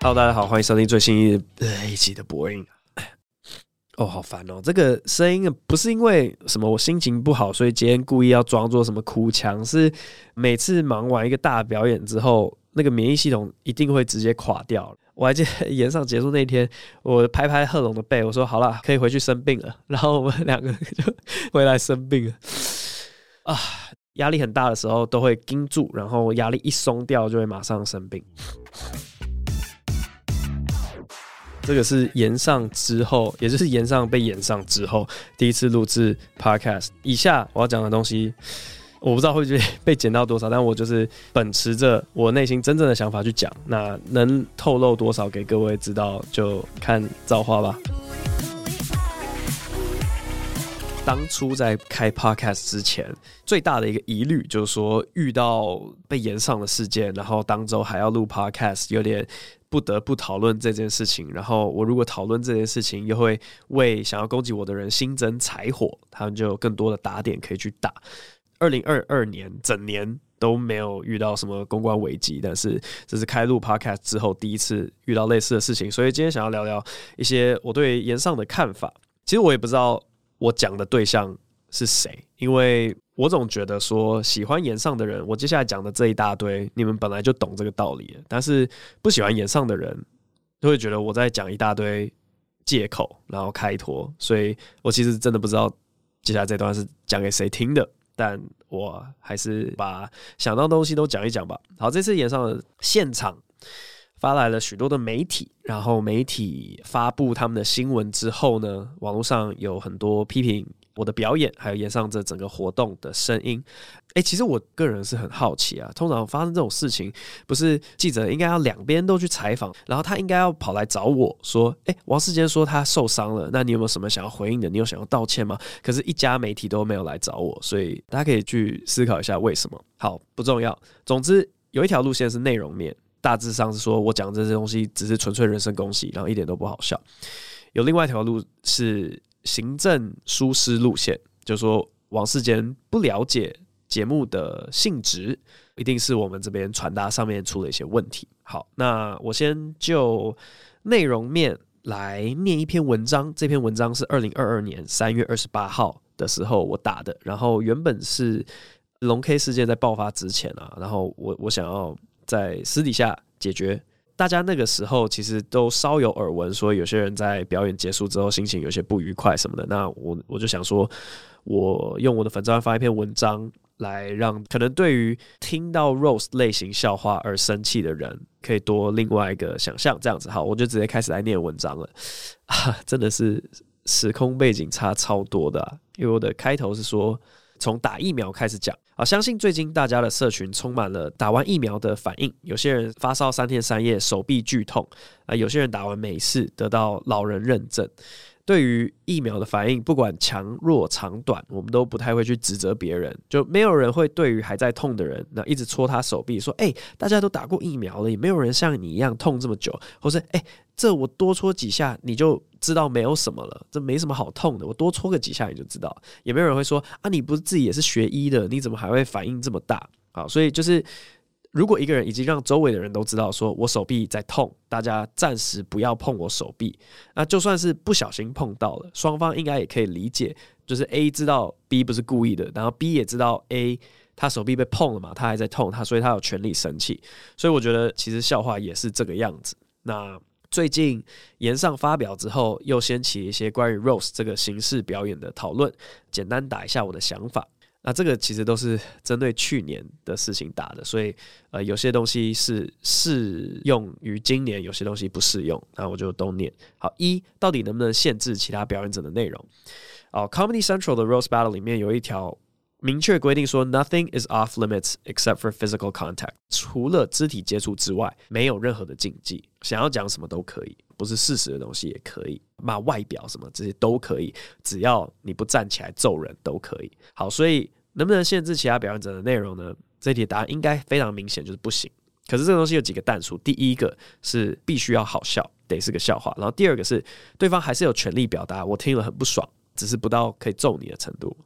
Hello，大家好，欢迎收听最新一一期的播音。哦，好烦哦！这个声音不是因为什么我心情不好，所以今天故意要装作什么哭腔。是每次忙完一个大表演之后，那个免疫系统一定会直接垮掉。我还记得演唱结束那天，我拍拍贺龙的背，我说：“好了，可以回去生病了。”然后我们两个就回来生病了。啊，压力很大的时候都会盯住，然后压力一松掉就会马上生病。这个是延上之后，也就是延上被延上之后第一次录制 Podcast。以下我要讲的东西，我不知道会被被剪到多少，但我就是秉持着我内心真正的想法去讲。那能透露多少给各位知道，就看造化吧。当初在开 Podcast 之前，最大的一个疑虑就是说，遇到被延上的事件，然后当周还要录 Podcast，有点。不得不讨论这件事情，然后我如果讨论这件事情，又会为想要攻击我的人新增柴火，他们就有更多的打点可以去打。二零二二年整年都没有遇到什么公关危机，但是这是开录 Podcast 之后第一次遇到类似的事情，所以今天想要聊聊一些我对延上的看法。其实我也不知道我讲的对象是谁，因为。我总觉得说，喜欢演上的人，我接下来讲的这一大堆，你们本来就懂这个道理。但是不喜欢演上的人，就会觉得我在讲一大堆借口，然后开脱。所以我其实真的不知道接下来这段是讲给谁听的，但我还是把想到东西都讲一讲吧。好，这次演上的现场发来了许多的媒体，然后媒体发布他们的新闻之后呢，网络上有很多批评。我的表演，还有演上这整个活动的声音，诶，其实我个人是很好奇啊。通常发生这种事情，不是记者应该要两边都去采访，然后他应该要跑来找我说：“诶，王世坚说他受伤了，那你有没有什么想要回应的？你有想要道歉吗？”可是，一家媒体都没有来找我，所以大家可以去思考一下为什么。好，不重要。总之，有一条路线是内容面，大致上是说我讲这些东西只是纯粹人身攻击，然后一点都不好笑。有另外一条路是。行政疏失路线，就是说王世坚不了解节目的性质，一定是我们这边传达上面出了一些问题。好，那我先就内容面来念一篇文章。这篇文章是二零二二年三月二十八号的时候我打的，然后原本是龙 K 事件在爆发之前啊，然后我我想要在私底下解决。大家那个时候其实都稍有耳闻，说有些人在表演结束之后心情有些不愉快什么的。那我我就想说，我用我的粉专发一篇文章，来让可能对于听到 roast 类型笑话而生气的人，可以多另外一个想象。这样子好，我就直接开始来念文章了。啊，真的是时空背景差超多的啊，因为我的开头是说。从打疫苗开始讲啊，相信最近大家的社群充满了打完疫苗的反应。有些人发烧三天三夜，手臂剧痛啊；有些人打完没事，得到老人认证。对于疫苗的反应，不管强弱长短，我们都不太会去指责别人。就没有人会对于还在痛的人，那一直戳他手臂，说：“哎，大家都打过疫苗了，也没有人像你一样痛这么久。”或是：“哎，这我多戳几下，你就知道没有什么了，这没什么好痛的，我多戳个几下你就知道。”也没有人会说：“啊，你不是自己也是学医的，你怎么还会反应这么大？”好，所以就是。如果一个人已经让周围的人都知道说我手臂在痛，大家暂时不要碰我手臂。那就算是不小心碰到了，双方应该也可以理解，就是 A 知道 B 不是故意的，然后 B 也知道 A 他手臂被碰了嘛，他还在痛，他所以他有权利生气。所以我觉得其实笑话也是这个样子。那最近言上发表之后，又掀起一些关于 Rose 这个形式表演的讨论，简单打一下我的想法。那这个其实都是针对去年的事情打的，所以呃，有些东西是适用于今年，有些东西不适用。那我就都念。好，一到底能不能限制其他表演者的内容？哦，Comedy Central 的 Rose Battle 里面有一条明确规定说，Nothing is off limits except for physical contact，除了肢体接触之外，没有任何的禁忌。想要讲什么都可以，不是事实的东西也可以，骂外表什么这些都可以，只要你不站起来揍人都可以。好，所以。能不能限制其他表演者的内容呢？这题答案应该非常明显，就是不行。可是这个东西有几个但数：第一个是必须要好笑，得是个笑话；然后第二个是对方还是有权利表达，我听了很不爽，只是不到可以揍你的程度。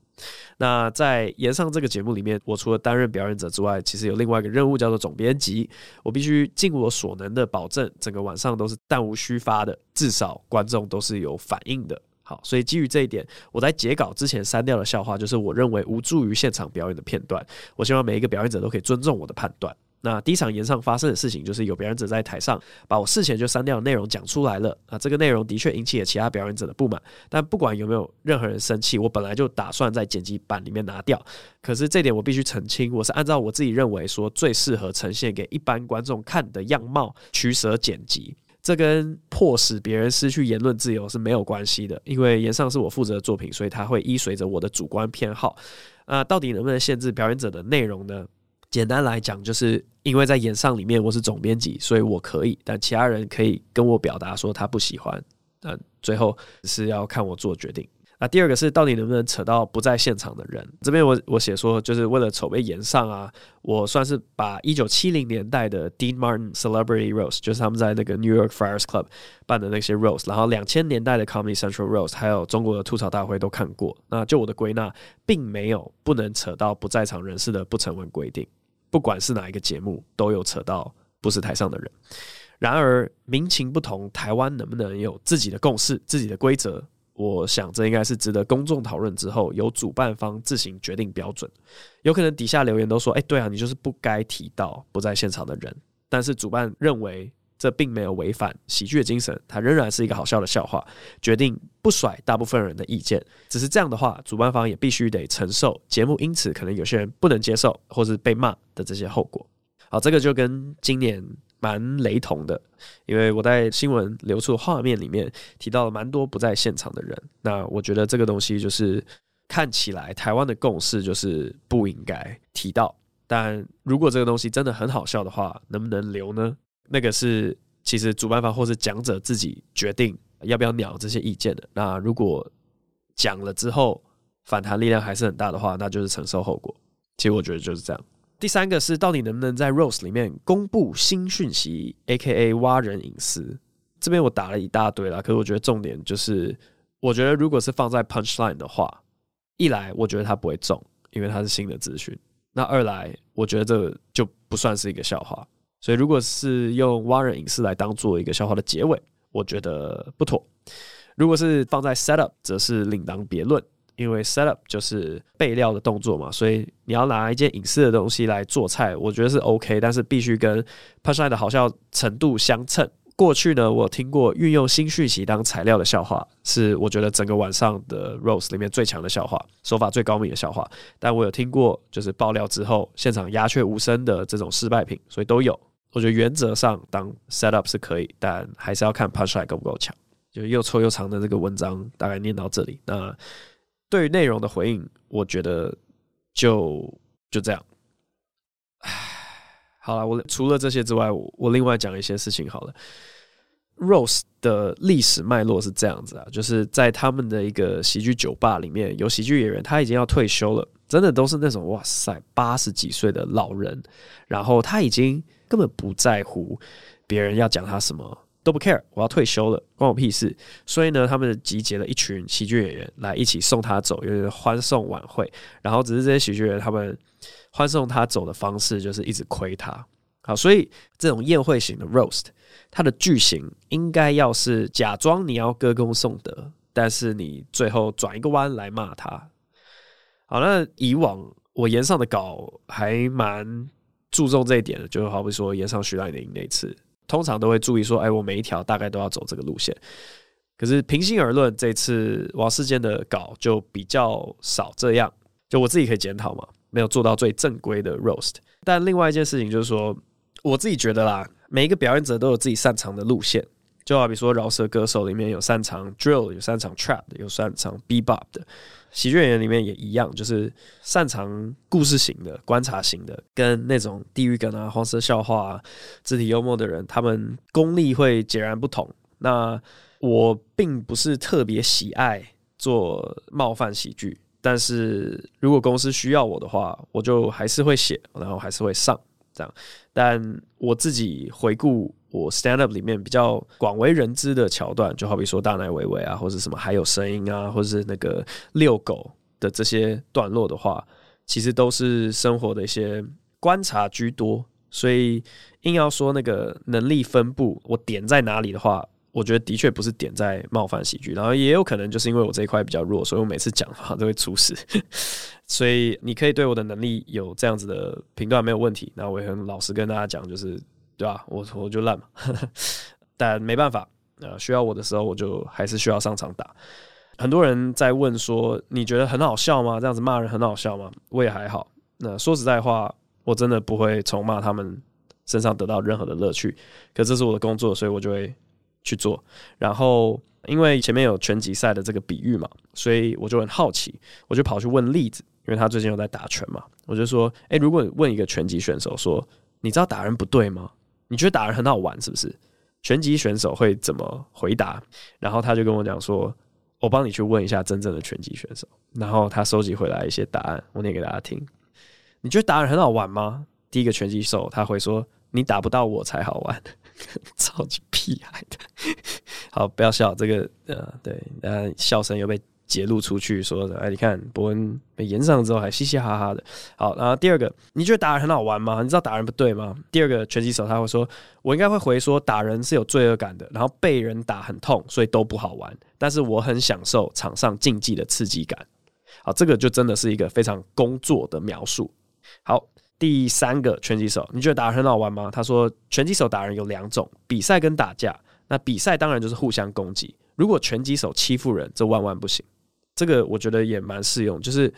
那在延上这个节目里面，我除了担任表演者之外，其实有另外一个任务叫做总编辑。我必须尽我所能的保证，整个晚上都是弹无虚发的，至少观众都是有反应的。好，所以基于这一点，我在截稿之前删掉的笑话，就是我认为无助于现场表演的片段。我希望每一个表演者都可以尊重我的判断。那第一场演上发生的事情，就是有表演者在台上把我事前就删掉的内容讲出来了啊，这个内容的确引起了其他表演者的不满。但不管有没有任何人生气，我本来就打算在剪辑版里面拿掉。可是这点我必须澄清，我是按照我自己认为说最适合呈现给一般观众看的样貌取舍剪辑。这跟迫使别人失去言论自由是没有关系的，因为演上是我负责的作品，所以它会依随着我的主观偏好。啊，到底能不能限制表演者的内容呢？简单来讲，就是因为在演上里面我是总编辑，所以我可以，但其他人可以跟我表达说他不喜欢，但最后是要看我做决定。那第二个是到底能不能扯到不在现场的人？这边我我写说，就是为了筹备炎上啊，我算是把一九七零年代的 Dean Martin Celebrity Roast，就是他们在那个 New York Friars Club 办的那些 Roast，然后两千年代的 Comedy Central Roast，还有中国的吐槽大会都看过。那就我的归纳，并没有不能扯到不在场人士的不成文规定，不管是哪一个节目，都有扯到不是台上的人。然而民情不同，台湾能不能有自己的共识、自己的规则？我想这应该是值得公众讨论之后，由主办方自行决定标准。有可能底下留言都说：“哎，对啊，你就是不该提到不在现场的人。”但是主办认为这并没有违反喜剧的精神，它仍然是一个好笑的笑话，决定不甩大部分人的意见。只是这样的话，主办方也必须得承受节目因此可能有些人不能接受或是被骂的这些后果。好，这个就跟今年。蛮雷同的，因为我在新闻流出画面里面提到了蛮多不在现场的人。那我觉得这个东西就是看起来台湾的共识就是不应该提到。但如果这个东西真的很好笑的话，能不能留呢？那个是其实主办方或是讲者自己决定要不要鸟这些意见的。那如果讲了之后反弹力量还是很大的话，那就是承受后果。其实我觉得就是这样。第三个是到底能不能在 Rose 里面公布新讯息，AKA 挖人隐私？这边我打了一大堆啦，可是我觉得重点就是，我觉得如果是放在 Punchline 的话，一来我觉得它不会中，因为它是新的资讯；那二来我觉得这就不算是一个笑话。所以如果是用挖人隐私来当做一个笑话的结尾，我觉得不妥。如果是放在 Setup，则是另当别论。因为 set up 就是备料的动作嘛，所以你要拿一件隐私的东西来做菜，我觉得是 OK，但是必须跟 punchline 的好笑程度相称。过去呢，我听过运用新讯息当材料的笑话，是我觉得整个晚上的 Rose 里面最强的笑话，手法最高明的笑话。但我有听过就是爆料之后现场鸦雀无声的这种失败品，所以都有。我觉得原则上当 set up 是可以，但还是要看 punchline 够不够强。就又臭又长的这个文章大概念到这里，那。对于内容的回应，我觉得就就这样。唉，好了，我除了这些之外，我，另外讲一些事情好了。Rose 的历史脉络是这样子啊，就是在他们的一个喜剧酒吧里面，有喜剧演员他已经要退休了，真的都是那种哇塞八十几岁的老人，然后他已经根本不在乎别人要讲他什么。都不 care，我要退休了，关我屁事。所以呢，他们集结了一群喜剧演员来一起送他走，就是欢送晚会。然后只是这些喜剧演员他们欢送他走的方式就是一直亏他。好，所以这种宴会型的 roast，它的剧情应该要是假装你要歌功颂德，但是你最后转一个弯来骂他。好，那以往我炎上的稿还蛮注重这一点的，就好比说演上徐乃麟那次。通常都会注意说，哎，我每一条大概都要走这个路线。可是平心而论，这次王世坚的稿就比较少这样。就我自己可以检讨嘛，没有做到最正规的 roast。但另外一件事情就是说，我自己觉得啦，每一个表演者都有自己擅长的路线。就好比说饶舌歌手里面有擅长 drill，有擅长 trap，有擅长 bebop 的。喜剧演员里面也一样，就是擅长故事型的、观察型的，跟那种地狱梗啊、黄色笑话啊、肢体幽默的人，他们功力会截然不同。那我并不是特别喜爱做冒犯喜剧，但是如果公司需要我的话，我就还是会写，然后还是会上这样。但我自己回顾。我 stand up 里面比较广为人知的桥段，就好比说大奶维维啊，或者什么还有声音啊，或者是那个遛狗的这些段落的话，其实都是生活的一些观察居多。所以硬要说那个能力分布，我点在哪里的话，我觉得的确不是点在冒犯喜剧，然后也有可能就是因为我这一块比较弱，所以我每次讲话都会出事。所以你可以对我的能力有这样子的评断没有问题，那我也很老实跟大家讲，就是对吧？我我就烂嘛，但没办法，呃，需要我的时候我就还是需要上场打。很多人在问说，你觉得很好笑吗？这样子骂人很好笑吗？我也还好。那说实在话。我真的不会从骂他们身上得到任何的乐趣，可这是我的工作，所以我就会去做。然后，因为前面有拳击赛的这个比喻嘛，所以我就很好奇，我就跑去问例子，因为他最近有在打拳嘛，我就说：诶，如果问一个拳击选手说，你知道打人不对吗？你觉得打人很好玩是不是？拳击选手会怎么回答？然后他就跟我讲说：我帮你去问一下真正的拳击选手。然后他收集回来一些答案，我念给大家听。你觉得打人很好玩吗？第一个拳击手他会说：“你打不到我才好玩。”超级屁孩的。好，不要笑，这个呃，对，呃，笑声又被揭露出去，说的，哎，你看伯恩被炎上之后还嘻嘻哈哈的。好，然后第二个，你觉得打人很好玩吗？你知道打人不对吗？第二个拳击手他会说：“我应该会回说，打人是有罪恶感的，然后被人打很痛，所以都不好玩。但是我很享受场上竞技的刺激感。”好，这个就真的是一个非常工作的描述。好，第三个拳击手，你觉得打人很好玩吗？他说，拳击手打人有两种，比赛跟打架。那比赛当然就是互相攻击。如果拳击手欺负人，这万万不行。这个我觉得也蛮适用，就是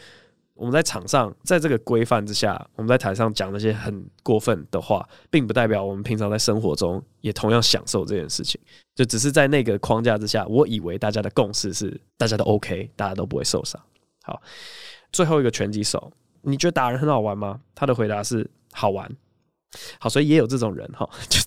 我们在场上，在这个规范之下，我们在台上讲那些很过分的话，并不代表我们平常在生活中也同样享受这件事情。就只是在那个框架之下，我以为大家的共识是大家都 OK，大家都不会受伤。好，最后一个拳击手。你觉得打人很好玩吗？他的回答是好玩。好，所以也有这种人哈，就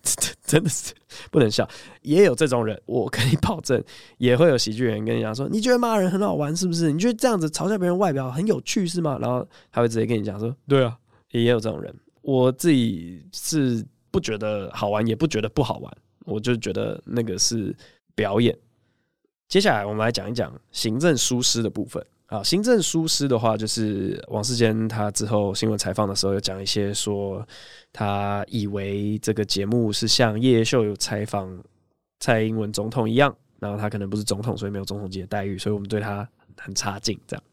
真的是不能笑，也有这种人，我可以保证，也会有喜剧人跟你讲说，你觉得骂人很好玩是不是？你觉得这样子嘲笑别人外表很有趣是吗？然后他会直接跟你讲说，对啊，也有这种人。我自己是不觉得好玩，也不觉得不好玩，我就觉得那个是表演。接下来我们来讲一讲行政疏失的部分。啊，行政疏失的话，就是王世坚他之后新闻采访的时候有讲一些说，他以为这个节目是像《叶秀》有采访蔡英文总统一样，然后他可能不是总统，所以没有总统级的待遇，所以我们对他很差劲，这样。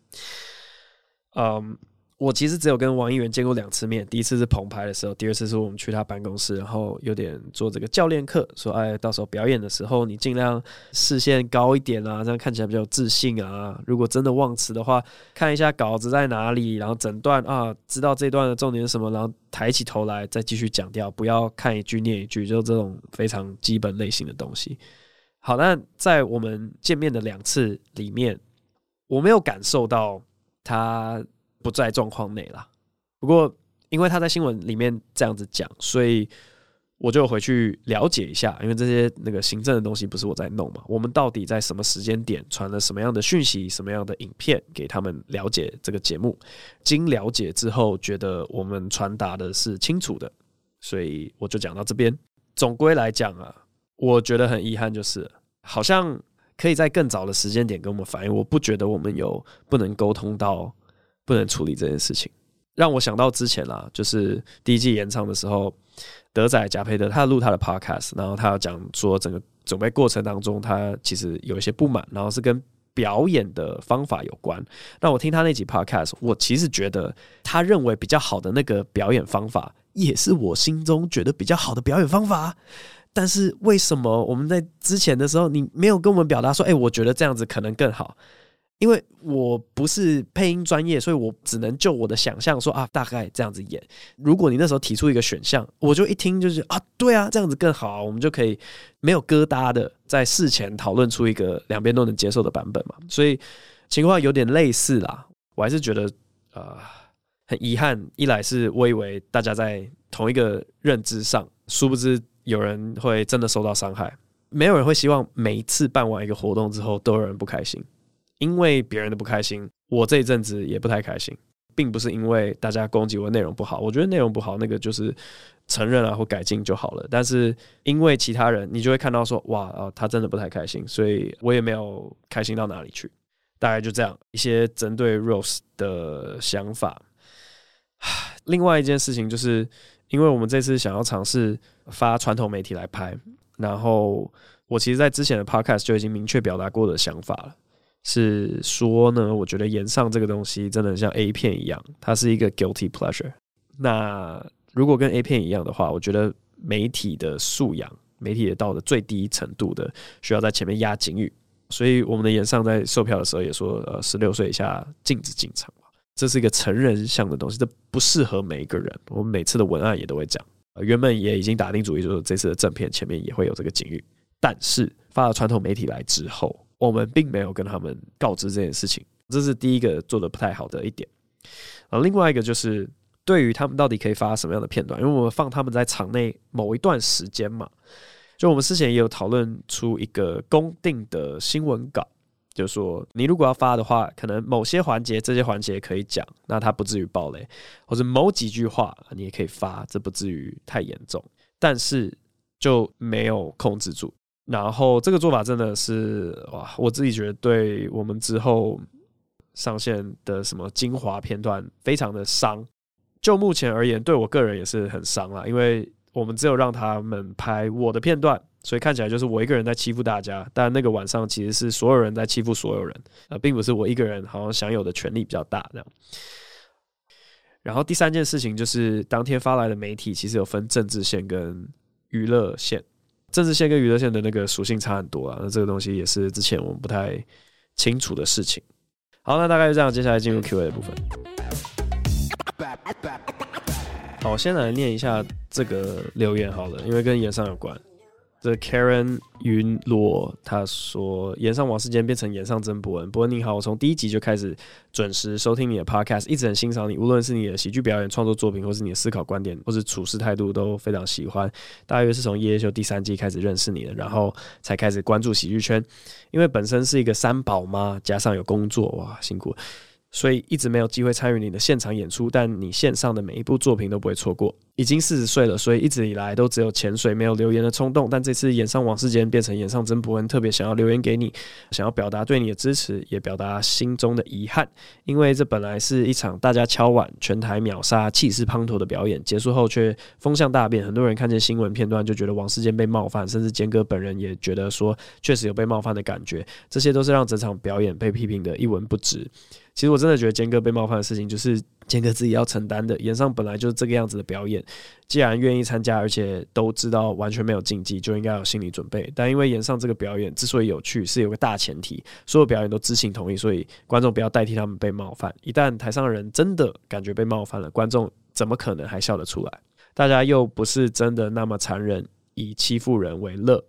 嗯。我其实只有跟王议员见过两次面，第一次是棚拍的时候，第二次是我们去他办公室，然后有点做这个教练课，说哎，到时候表演的时候你尽量视线高一点啊，这样看起来比较有自信啊。如果真的忘词的话，看一下稿子在哪里，然后整段啊，知道这段的重点是什么，然后抬起头来再继续讲掉，不要看一句念一句，就这种非常基本类型的东西。好，那在我们见面的两次里面，我没有感受到他。不在状况内啦。不过因为他在新闻里面这样子讲，所以我就回去了解一下。因为这些那个行政的东西不是我在弄嘛，我们到底在什么时间点传了什么样的讯息、什么样的影片给他们了解这个节目？经了解之后，觉得我们传达的是清楚的，所以我就讲到这边。总归来讲啊，我觉得很遗憾，就是好像可以在更早的时间点跟我们反映。我不觉得我们有不能沟通到。不能处理这件事情，让我想到之前啦，就是第一季演唱的时候，德仔贾培德他录他的 podcast，然后他要讲说整个准备过程当中，他其实有一些不满，然后是跟表演的方法有关。那我听他那集 podcast，我其实觉得他认为比较好的那个表演方法，也是我心中觉得比较好的表演方法。但是为什么我们在之前的时候，你没有跟我们表达说，哎，我觉得这样子可能更好？因为我不是配音专业，所以我只能就我的想象说啊，大概这样子演。如果你那时候提出一个选项，我就一听就是啊，对啊，这样子更好啊，我们就可以没有疙瘩的在事前讨论出一个两边都能接受的版本嘛。所以情况有点类似啦，我还是觉得呃很遗憾。一来是我以为大家在同一个认知上，殊不知有人会真的受到伤害。没有人会希望每一次办完一个活动之后都有人不开心。因为别人的不开心，我这一阵子也不太开心，并不是因为大家攻击我内容不好，我觉得内容不好，那个就是承认啊或改进就好了。但是因为其他人，你就会看到说，哇，他真的不太开心，所以我也没有开心到哪里去。大概就这样一些针对 Rose 的想法。另外一件事情就是，因为我们这次想要尝试发传统媒体来拍，然后我其实，在之前的 Podcast 就已经明确表达过的想法了，是说呢，我觉得炎上这个东西真的像 A 片一样，它是一个 guilty pleasure。那如果跟 A 片一样的话，我觉得媒体的素养，媒体的到了最低程度的，需要在前面压警语。所以我们的炎上在售票的时候也说，呃，十六岁以下禁止进场。这是一个成人向的东西，这不适合每一个人。我们每次的文案也都会讲，原本也已经打定主意，就是这次的正片前面也会有这个警语。但是发了传统媒体来之后，我们并没有跟他们告知这件事情，这是第一个做的不太好的一点。啊，另外一个就是对于他们到底可以发什么样的片段，因为我们放他们在场内某一段时间嘛，就我们之前也有讨论出一个公定的新闻稿。就是说，你如果要发的话，可能某些环节，这些环节可以讲，那它不至于爆雷，或者某几句话你也可以发，这不至于太严重，但是就没有控制住。然后这个做法真的是哇，我自己觉得对我们之后上线的什么精华片段非常的伤。就目前而言，对我个人也是很伤啦，因为我们只有让他们拍我的片段。所以看起来就是我一个人在欺负大家，但那个晚上其实是所有人在欺负所有人，呃，并不是我一个人好像享有的权利比较大这样。然后第三件事情就是当天发来的媒体其实有分政治线跟娱乐线，政治线跟娱乐线的那个属性差很多啊，那这个东西也是之前我们不太清楚的事情。好，那大概就这样，接下来进入 Q&A 的部分。好，我先来念一下这个留言好了，因为跟演上有关。The Karen 云罗他说：“炎上王世坚变成炎上曾博恩，博恩你好，我从第一集就开始准时收听你的 Podcast，一直很欣赏你，无论是你的喜剧表演、创作作品，或是你的思考观点，或是处事态度，都非常喜欢。大约是从《夜夜秀》第三季开始认识你的，然后才开始关注喜剧圈，因为本身是一个三宝妈，加上有工作，哇，辛苦。”所以一直没有机会参与你的现场演出，但你线上的每一部作品都不会错过。已经四十岁了，所以一直以来都只有潜水，没有留言的冲动。但这次演上王世坚变成演上曾博恩，特别想要留言给你，想要表达对你的支持，也表达心中的遗憾。因为这本来是一场大家敲碗、全台秒杀、气势滂沱的表演，结束后却风向大变。很多人看见新闻片段就觉得王世坚被冒犯，甚至坚哥本人也觉得说确实有被冒犯的感觉。这些都是让整场表演被批评的一文不值。其实我真的觉得坚哥被冒犯的事情，就是坚哥自己要承担的。演上本来就是这个样子的表演，既然愿意参加，而且都知道完全没有禁忌，就应该有心理准备。但因为演上这个表演之所以有趣，是有个大前提，所有表演都知情同意，所以观众不要代替他们被冒犯。一旦台上的人真的感觉被冒犯了，观众怎么可能还笑得出来？大家又不是真的那么残忍，以欺负人为乐。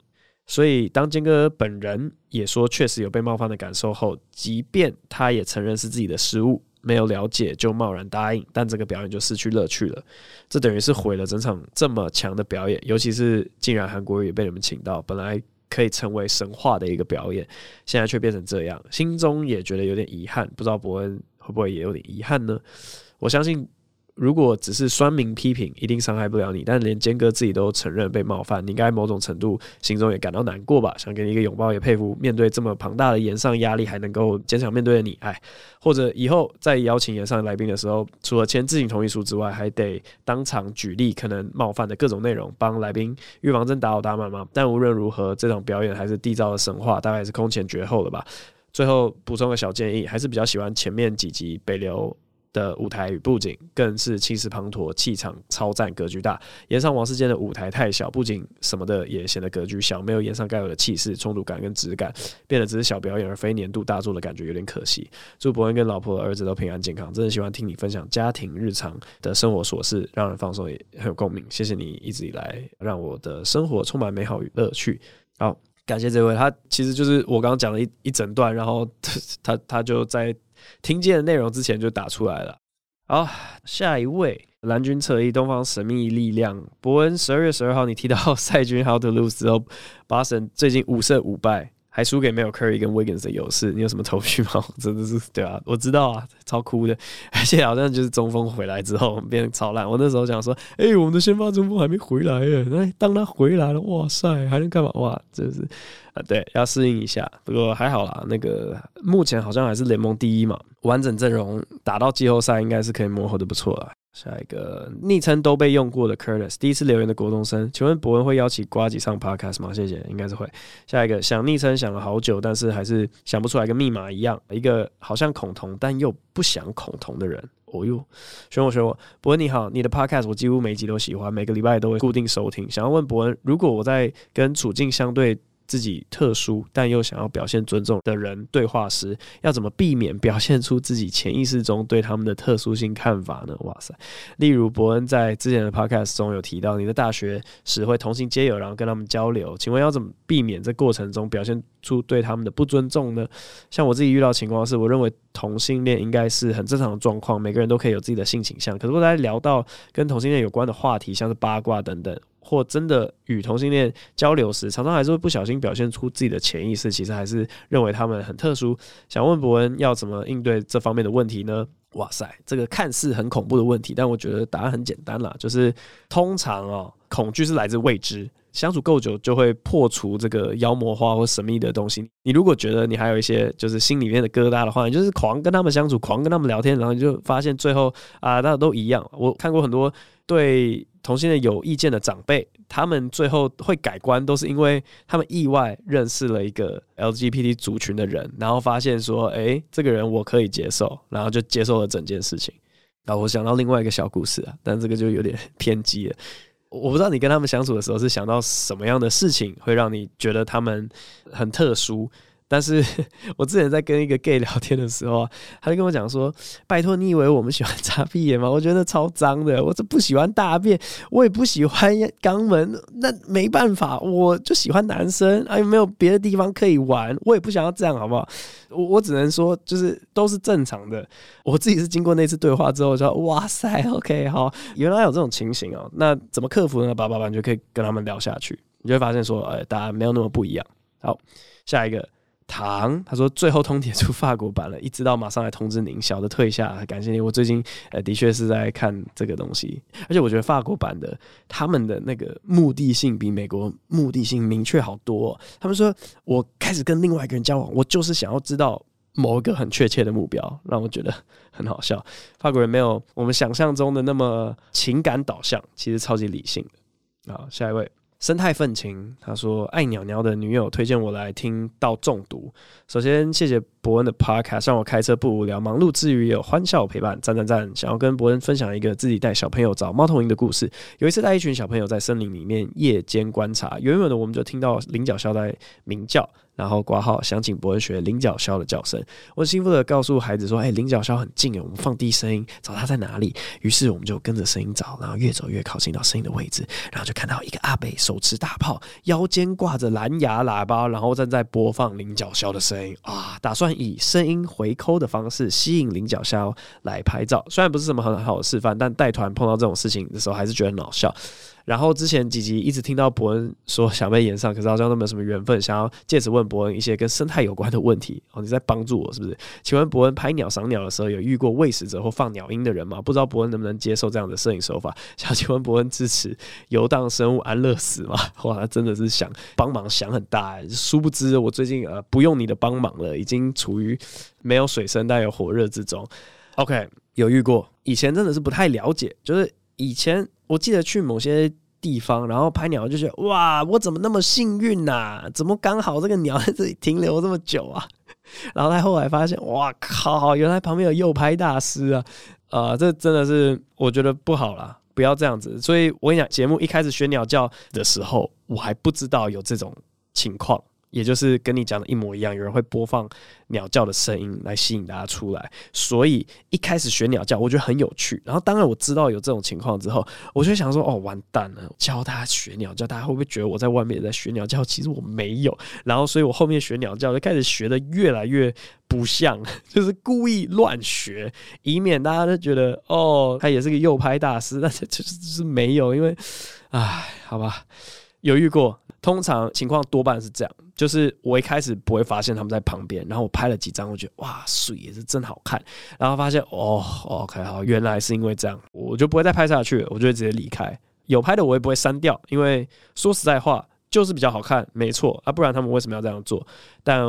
所以，当坚哥本人也说确实有被冒犯的感受后，即便他也承认是自己的失误，没有了解就贸然答应，但这个表演就失去乐趣了。这等于是毁了整场这么强的表演，尤其是竟然韩国语也被你们请到，本来可以成为神话的一个表演，现在却变成这样，心中也觉得有点遗憾。不知道伯恩会不会也有点遗憾呢？我相信。如果只是酸民批评，一定伤害不了你。但连坚哥自己都承认被冒犯，你应该某种程度心中也感到难过吧？想给你一个拥抱，也佩服面对这么庞大的炎上压力还能够坚强面对的你。哎，或者以后再邀请炎上来宾的时候，除了签知情同意书之外，还得当场举例可能冒犯的各种内容，帮来宾预防针打好打满吗？但无论如何，这场表演还是缔造了神话，大概是空前绝后了吧？最后补充个小建议，还是比较喜欢前面几集北流的舞台与布景更是气势磅礴，气场超赞，格局大。炎上王世坚的舞台太小，布景什么的也显得格局小，没有炎上该有的气势、冲突感跟质感，变得只是小表演而非年度大作的感觉，有点可惜。祝博恩跟老婆儿子都平安健康，真的喜欢听你分享家庭日常的生活琐事，让人放松也很有共鸣。谢谢你一直以来让我的生活充满美好与乐趣。好，感谢这位，他其实就是我刚刚讲了一一整段，然后他他，他就在。听见的内容之前就打出来了。好，下一位蓝军侧翼东方神秘力量伯恩，十二月十二号你提到赛军 How to Lose 之后巴神最近五胜五败，还输给没有 Curry 跟 Wiggins 的勇士，你有什么头绪吗？真的是对啊，我知道啊，超酷的，而且好像就是中锋回来之后变超烂。我那时候想说，哎、我们的先发中锋还没回来耶，那当他回来了，哇塞，还能干嘛？哇，真是啊，对，要适应一下。不过还好啦，那个目前好像还是联盟第一嘛，完整阵容打到季后赛应该是可以磨合的不错了。下一个昵称都被用过的 Curtis，第一次留言的国中生，请问博恩会邀请瓜吉上 Podcast 吗？谢谢，应该是会。下一个想昵称想了好久，但是还是想不出来，跟密码一样，一个好像恐同但又不想恐同的人。哦哟，选我选我，博恩你好，你的 Podcast 我几乎每集都喜欢，每个礼拜都会固定收听。想要问博恩，如果我在跟处境相对自己特殊但又想要表现尊重的人对话时，要怎么避免表现出自己潜意识中对他们的特殊性看法呢？哇塞！例如伯恩在之前的 podcast 中有提到，你的大学时会同性皆友，然后跟他们交流，请问要怎么避免这过程中表现出对他们的不尊重呢？像我自己遇到情况是，我认为同性恋应该是很正常的状况，每个人都可以有自己的性倾向。可是我在聊到跟同性恋有关的话题，像是八卦等等。或真的与同性恋交流时，常常还是会不小心表现出自己的潜意识，其实还是认为他们很特殊。想问博恩要怎么应对这方面的问题呢？哇塞，这个看似很恐怖的问题，但我觉得答案很简单啦，就是通常哦，恐惧是来自未知。相处够久，就会破除这个妖魔化或神秘的东西。你如果觉得你还有一些就是心里面的疙瘩的话，你就是狂跟他们相处，狂跟他们聊天，然后你就发现最后啊，大家都一样。我看过很多对同性恋有意见的长辈，他们最后会改观，都是因为他们意外认识了一个 LGBT 族群的人，然后发现说，哎，这个人我可以接受，然后就接受了整件事情。然后我想到另外一个小故事啊，但这个就有点 偏激了。我不知道你跟他们相处的时候是想到什么样的事情会让你觉得他们很特殊。但是 我之前在跟一个 gay 聊天的时候，他就跟我讲说：“拜托，你以为我们喜欢擦屁眼吗？我觉得超脏的，我这不喜欢大便，我也不喜欢肛门，那没办法，我就喜欢男生。还有没有别的地方可以玩？我也不想要这样，好不好？我我只能说，就是都是正常的。我自己是经过那次对话之后，就说哇塞，OK，好，原来有这种情形哦。那怎么克服呢？叭叭叭，你就可以跟他们聊下去，你就会发现说，哎，大家没有那么不一样。好，下一个。唐他说最后通牒出法国版了，一知道马上来通知您，小的退下，感谢你。我最近呃的确是在看这个东西，而且我觉得法国版的他们的那个目的性比美国目的性明确好多。他们说我开始跟另外一个人交往，我就是想要知道某一个很确切的目标，让我觉得很好笑。法国人没有我们想象中的那么情感导向，其实超级理性的。好，下一位。生态愤青，他说：“爱鸟鸟的女友推荐我来听到中毒。首先，谢谢伯恩的 Podcast，让我开车不无聊，忙碌之余有欢笑陪伴。赞赞赞！想要跟伯恩分享一个自己带小朋友找猫头鹰的故事。有一次带一群小朋友在森林里面夜间观察，远远的我们就听到菱角鸮在鸣叫。”然后挂号想请博恩学领角鸮的叫声，我幸福的告诉孩子说：“哎，领角鸮很近诶，我们放低声音找它在哪里。”于是我们就跟着声音找，然后越走越靠近到声音的位置，然后就看到一个阿伯手持大炮，腰间挂着蓝牙喇叭，然后正在播放领角鸮的声音啊，打算以声音回扣的方式吸引领角鸮来拍照。虽然不是什么很好的示范，但带团碰到这种事情的时候，还是觉得很好笑。然后之前几集一直听到伯恩说想被延上，可是好像都没有什么缘分，想要借此问伯恩一些跟生态有关的问题。哦，你在帮助我是不是？请问伯恩拍鸟赏鸟的时候有遇过喂食者或放鸟鹰的人吗？不知道伯恩能不能接受这样的摄影手法？想请问伯恩支持游荡生物安乐死吗？哇，他真的是想帮忙想很大，殊不知我最近呃不用你的帮忙了，已经处于没有水深但有火热之中。OK，有遇过，以前真的是不太了解，就是以前。我记得去某些地方，然后拍鸟，就觉得哇，我怎么那么幸运呐、怎么刚好这个鸟在这里停留这么久啊？然后他后来发现，哇靠，原来旁边有右拍大师啊！啊、这真的是我觉得不好啦，不要这样子。所以我跟你讲，节目一开始学鸟叫的时候，我还不知道有这种情况。也就是跟你讲的一模一样，有人会播放鸟叫的声音来吸引大家出来，所以一开始学鸟叫，我觉得很有趣。然后当然我知道有这种情况之后，我就想说，哦，完蛋了，教大家学鸟叫，大家会不会觉得我在外面也在学鸟叫？其实我没有。然后所以我后面学鸟叫就开始学的越来越不像，就是故意乱学，以免大家都觉得哦，他也是个诱拍大师，但是就是没有，因为，唉，好吧。犹豫过。通常情况多半是这样，就是我一开始不会发现他们在旁边，然后我拍了几张，我觉得哇，水也是真好看，然后发现哦，OK，好，原来是因为这样，我就不会再拍下去了，我就会直接离开。有拍的我也不会删掉，因为说实在话，就是比较好看，没错啊，不然他们为什么要这样做？但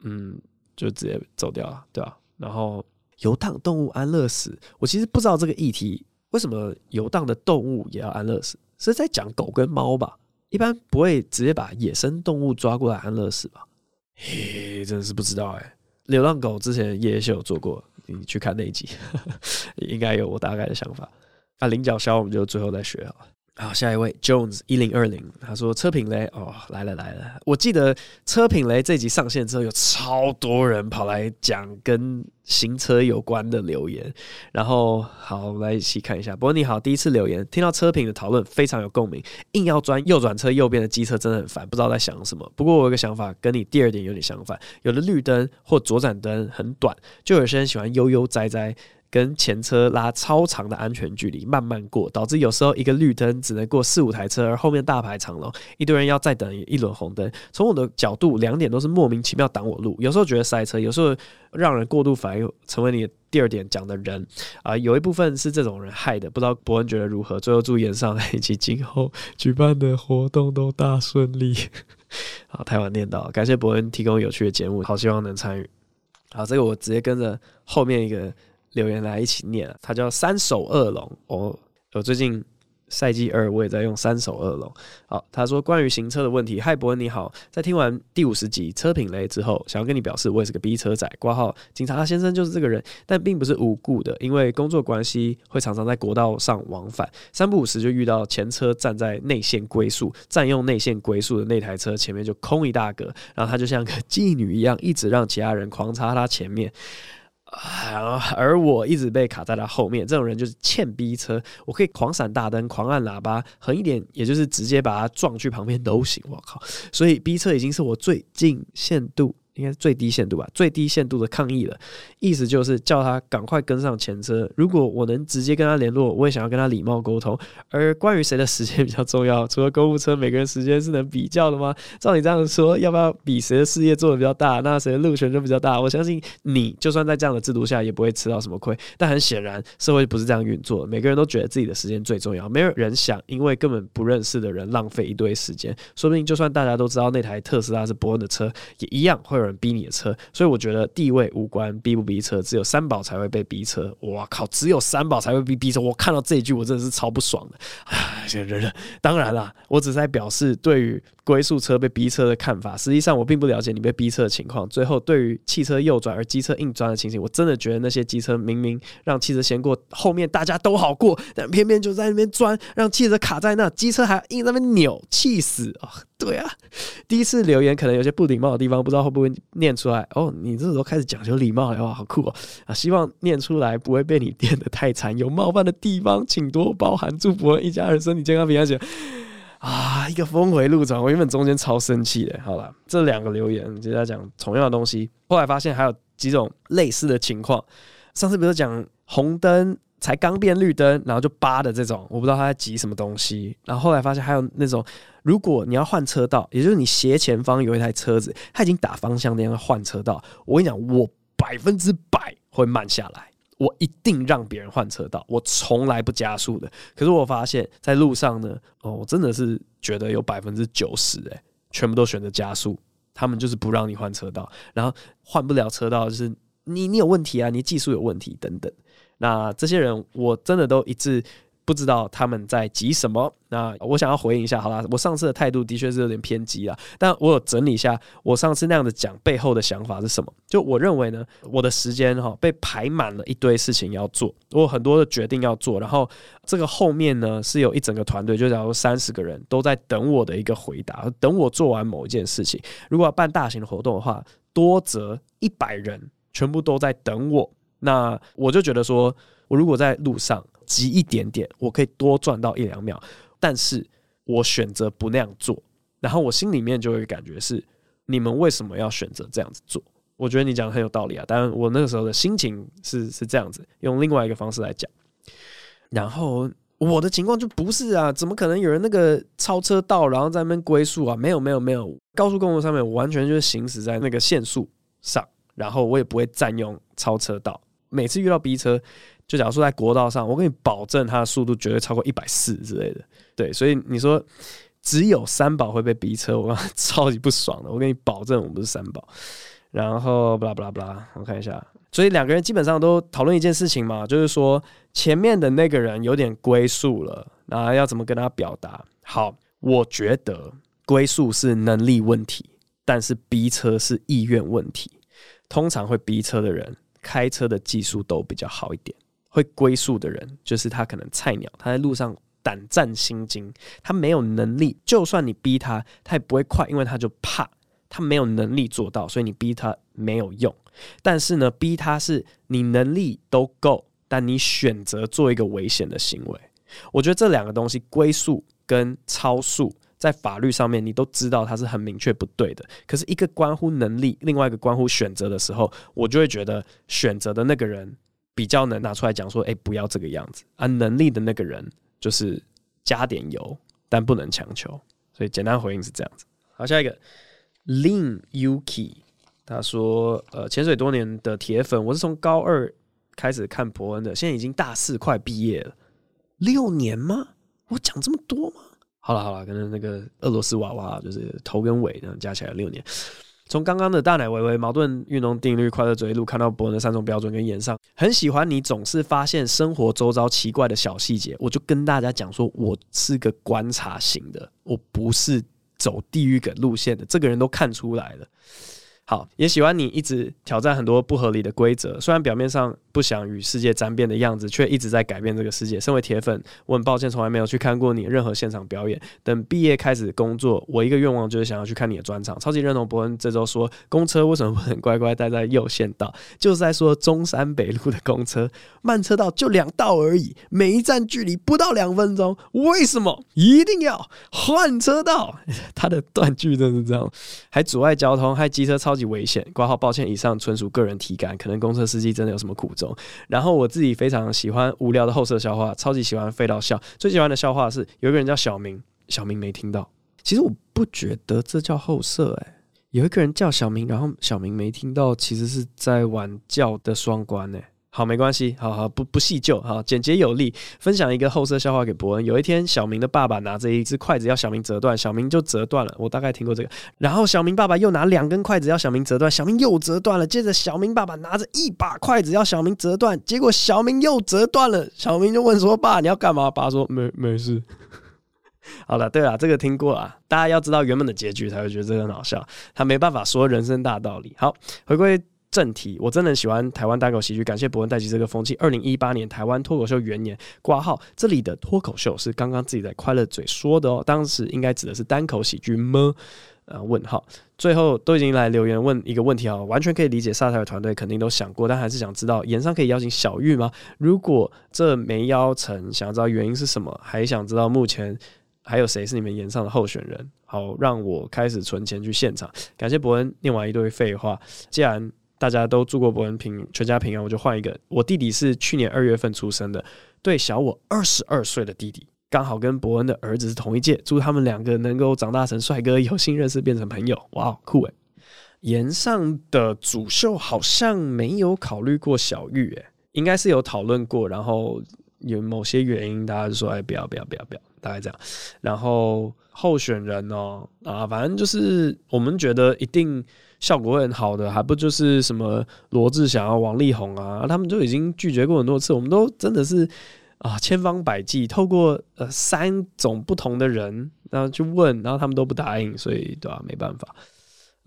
嗯，就直接走掉了，对吧、然后游荡动物安乐死，我其实不知道这个议题为什么游荡的动物也要安乐死，是在讲狗跟猫吧？一般不会直接把野生动物抓过来安乐死吧？嘿，真的是不知道哎、欸。流浪狗之前叶叶秀有做过，你去看那一集，应该有我大概的想法。那菱角消我们就最后再学好了。好，下一位 Jones 一零二零，他说车品雷哦来了来了，我记得车品雷这集上线之后，有超多人跑来讲跟行车有关的留言，然后好，我们来一起看一下。不过你好，第一次留言，听到车品的讨论非常有共鸣，硬要钻右转车右边的机车真的很烦，不知道在想什么。不过我有个想法，跟你第二点有点相反，有的绿灯或左转灯很短，就有些人喜欢悠悠哉哉。跟前车拉超长的安全距离，慢慢过，导致有时候一个绿灯只能过四五台车，而后面大排长龙，一堆人要再等一轮红灯。从我的角度，两点都是莫名其妙挡我路，有时候觉得塞车，有时候让人过度反应，成为你第二点讲的人啊、有一部分是这种人害的。不知道伯恩觉得如何？最后祝炎上以及今后举办的活动都大顺利。好，太晚念到，感谢伯恩提供有趣的节目，好希望能参与。好，这个我直接跟着后面一个。留言来一起念，他叫三手恶龙哦。我最近赛季二，我也在用三手恶龙。好，他说关于行车的问题，嗨伯恩你好，在听完第五十集车品雷之后，想要跟你表示，我也是个逼车仔。挂号警察先生就是这个人，但并不是无故的，因为工作关系会常常在国道上往返，三不五时就遇到前车站在内线归速，占用内线归速的那台车前面就空一大格，然后他就像个妓女一样，一直让其他人狂插他前面。而我一直被卡在他后面，这种人就是欠逼车。我可以狂闪大灯、狂按喇叭，狠一点，也就是直接把他撞去旁边都行。我靠！所以逼车已经是我最近限度。应该是最低限度吧，最低限度的抗议了，意思就是叫他赶快跟上前车。如果我能直接跟他联络，我也想要跟他礼貌沟通。而关于谁的时间比较重要，除了公务车，每个人时间是能比较的吗？照你这样说，要不要比谁的事业做得比较大，那谁的路权就比较大？我相信你就算在这样的制度下，也不会吃到什么亏。但很显然，社会不是这样运作，每个人都觉得自己的时间最重要，没有人想因为根本不认识的人浪费一堆时间。说不定就算大家都知道那台特斯拉是伯恩的车，也一样会有。人逼你的车，所以我觉得地位无关，逼不逼车，只有三宝才会被逼车。哇靠，只有三宝才会被逼车。我看到这一句，我真的是超不爽的。唉，忍忍。当然啦，我只是在表示对于龟速车被逼车的看法。实际上，我并不了解你被逼车的情况。最后，对于汽车右转而机车硬钻的情形，我真的觉得那些机车明明让汽车先过，后面大家都好过，但偏偏就在那边钻，让汽车卡在那，机车还硬在那边扭，气死啊！对啊，第一次留言可能有些不礼貌的地方，不知道会不会念出来。哦，你这时候开始讲究礼貌了，哇，好酷哦！啊，希望念出来不会被你电得太惨，有冒犯的地方请多包涵。祝福一家人身体健康平安。啊，一个峰回路转，我原本中间超生气的。好了，这两个留言就在讲同样的东西，后来发现还有几种类似的情况。上次比如讲红灯。才刚变绿灯，然后就扒的这种，我不知道他在急什么东西。然后后来发现还有那种，如果你要换车道，也就是你斜前方有一台车子，它已经打方向灯要换车道，我跟你讲，我百分之百会慢下来，我一定让别人换车道，我从来不加速的。可是我发现，在路上呢，哦，我真的是觉得有百分之九十，诶，全部都选择加速，他们就是不让你换车道，然后换不了车道，就是你你有问题啊，你技术有问题等等。那这些人，我真的都一致不知道他们在急什么。那我想要回应一下，好啦，我上次的态度的确是有点偏激啊，但我有整理一下我上次那样的讲背后的想法是什么。就我认为呢，我的时间哈被排满了一堆事情要做，我有很多的决定要做，然后这个后面呢是有一整个团队，就假如三十个人都在等我的一个回答，等我做完某一件事情。如果要办大型的活动的话，多则一百人全部都在等我。那我就觉得说，我如果在路上急一点点，我可以多赚到一两秒，但是我选择不那样做，然后我心里面就会感觉是，你们为什么要选择这样子做？我觉得你讲的很有道理啊，当然我那个时候的心情是是这样子，用另外一个方式来讲，然后我的情况就不是啊，怎么可能有人那个超车道，然后在那边龟速啊？没有没有没有，高速公路上面我完全就是行驶在那个限速上，然后我也不会占用超车道。每次遇到逼车，就假如说在国道上，我跟你保证它的速度绝对超过一百四之类的。对，所以你说只有三宝会被逼车，我 超级不爽的。我跟你保证，我不是三宝。然后巴拉巴拉巴拉，我看一下。所以两个人基本上都讨论一件事情嘛，就是说前面的那个人有点龟速了，那要怎么跟他表达？好，我觉得龟速是能力问题，但是逼车是意愿问题。通常会逼车的人，开车的技术都比较好一点。会龟速的人，就是他可能菜鸟，他在路上胆战心惊，他没有能力，就算你逼他，他也不会快，因为他就怕。他没有能力做到，所以你逼他没有用。但是呢，逼他是你能力都够，但你选择做一个危险的行为。我觉得这两个东西，龟速跟超速，在法律上面你都知道它是很明确不对的。可是一个关乎能力，另外一个关乎选择的时候，我就会觉得选择的那个人比较能拿出来讲说：“哎，不要这个样子。”而能力的那个人就是加点油，但不能强求。所以简单回应是这样子。好，下一个。Lin Yuki，他说：“呃，潜水多年的铁粉，我是从高二开始看博恩的，现在已经大四快毕业了，六年吗？我讲这么多吗？好了好了，可能那个俄罗斯娃娃就是头跟尾这样加起来六年。从刚刚的大奶维维、矛盾运动定律、快乐嘴一路看到博恩的三种标准跟演上，很喜欢你总是发现生活周遭奇怪的小细节。我就跟大家讲说，我是个观察型的，我不是。”走地狱梗路线的这个人都看出来了。好，也喜欢你一直挑战很多不合理的规则，虽然表面上不想与世界沾边的样子，却一直在改变这个世界。身为铁粉，我很抱歉从来没有去看过你任何现场表演。等毕业开始工作，我一个愿望就是想要去看你的专场。超级认同博恩这周说公车为什么不能乖乖待在右线道，就是在说中山北路的公车慢车道就两道而已，每一站距离不到两分钟，为什么一定要换车道？他的断句真是这样，还阻碍交通，还机车超。超级危险！挂号，抱歉，以上纯属个人体感，可能公车司机真的有什么苦衷。然后我自己非常喜欢无聊的后舍笑话，超级喜欢废到笑。最喜欢的笑话是有一个人叫小明，小明没听到。其实我不觉得这叫后舍，诶，有一个人叫小明，然后小明没听到，其实是在玩叫的双关，诶。好，没关系，好好不不细究，好简洁有力。分享一个后设笑话给伯恩。有一天，小明的爸爸拿着一只筷子要小明折断，小明就折断了。我大概听过这个。然后小明爸爸又拿两根筷子要小明折断，小明又折断了。接着小明爸爸拿着一把筷子要小明折断，结果小明又折断了。小明就问说：“爸，你要干嘛？”爸说：“没没事。”好了，对了，这个听过了。大家要知道原本的结局才会觉得这个很好笑。他没办法说人生大道理。好，回归。正题，我真的喜欢台湾单口喜剧，感谢博恩带起这个风气。二零一八年台湾脱口秀元年挂号，这里的脱口秀是刚刚自己在快乐嘴说的哦，当时应该指的是单口喜剧吗？呃，问号。最后都已经来留言问一个问题啊，完全可以理解萨特尔团队肯定都想过，但还是想知道演上可以邀请小玉吗？如果这没邀成，想知道原因是什么？还想知道目前还有谁是你们演上的候选人？好，让我开始存钱去现场。感谢博恩念完一堆废话，既然。大家都祝过博恩平全家平安，我就换一个。我弟弟是去年二月份出生的，对，小我二十二岁的弟弟，刚好跟博恩的儿子是同一届，祝他们两个能够长大成帅哥，有幸认识变成朋友。哇，酷诶！炎上的主秀好像没有考虑过小玉，诶，应该是有讨论过，然后有某些原因，大家就说哎，不要不要不要不要，大概这样。然后候选人哦，啊，反正就是我们觉得一定。效果会很好的，还不就是什么罗志祥啊、王力宏啊，他们就已经拒绝过很多次，我们都真的是啊千方百计，透过呃三种不同的人，然后去问，然后他们都不答应，所以对吧、啊？没办法，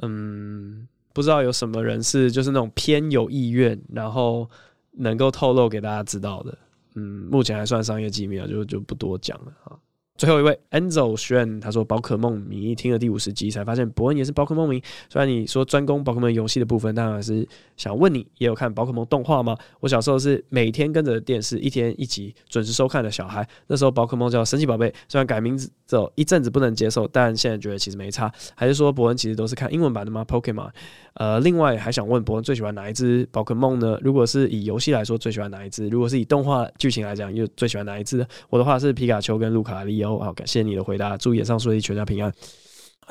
嗯，不知道有什么人是就是那种偏有意愿，然后能够透露给大家知道的，嗯，目前还算商业机密啊，就就不多讲了啊。最后一位 Enzo 轩，他说宝可梦迷听了第五十集才发现伯恩也是宝可梦迷。虽然你说专攻宝可梦游戏的部分，但还是想问你，也有看宝可梦动画吗？我小时候是每天跟着电视一天一集准时收看的小孩。那时候宝可梦叫神奇宝贝，虽然改名字之后一阵子不能接受，但现在觉得其实没差。还是说伯恩其实都是看英文版的吗？Pokemon。呃，另外还想问伯恩最喜欢哪一只宝可梦呢？如果是以游戏来说，最喜欢哪一只？如果是以动画剧情来讲，又最喜欢哪一只？我的话是皮卡丘跟路卡利欧。好，感谢你的回答，祝演上顺利，全家平安。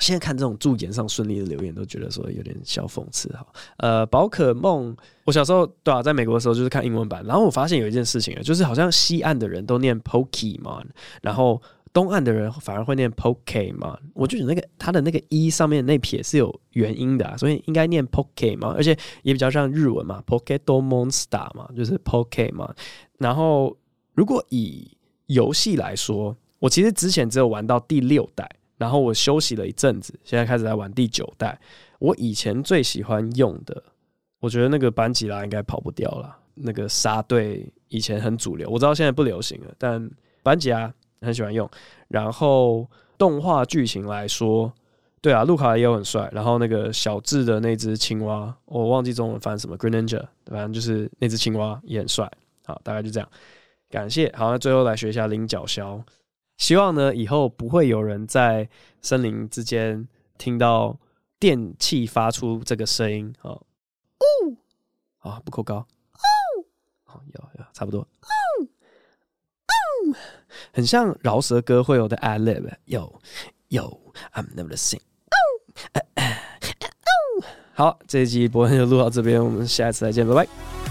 现在看这种祝演上顺利的留言，都觉得说有点小讽刺哈。呃，宝可梦，我小时候对啊，在美国的时候就是看英文版，然后我发现有一件事情啊，就是好像西岸的人都念 Pokemon，然后东岸的人反而会念 Pokemon。我觉得那个它的那个一上面那撇是有原因的啊，所以应该念 Pokemon，而且也比较像日文嘛，Poketo Monster 嘛，就是 Pokemon。然后如果以游戏来说，我其实之前只有玩到第六代，然后我休息了一阵子，现在开始来玩第九代。我以前最喜欢用的，我觉得那个班吉拉应该跑不掉了。那个沙队以前很主流，我知道现在不流行了，但班吉拉很喜欢用。然后动画剧情来说，对啊，路卡也有很帅。然后那个小智的那只青蛙，我忘记中文翻什么，Greninja，反正就是那只青蛙也很帅。好，大概就这样，感谢。好，那最后来学一下菱角削。希望呢，以后不会有人在森林之间听到电器发出这个声音。啊！哦，啊，不够高。哦，好，有有差不多。哦哦，很像饶舌歌会有的 ad lib，有有，I'm never the same 哦，好，这一集伯恩就录到这边，我们下一次再见，拜拜。